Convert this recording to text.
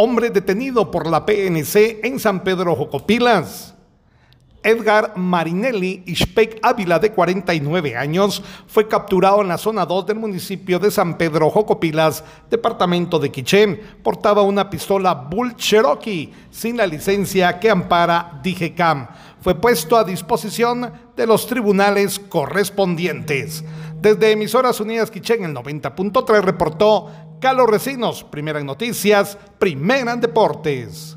hombre detenido por la PNC en San Pedro Jocopilas. Edgar Marinelli Ishpek Ávila, de 49 años, fue capturado en la zona 2 del municipio de San Pedro Jocopilas, departamento de Quiché. Portaba una pistola Bull Cherokee sin la licencia que ampara DGCAM. Fue puesto a disposición de los tribunales correspondientes. Desde Emisoras Unidas Quiché el 90.3 reportó Carlos Recinos, primera en noticias, primera en deportes.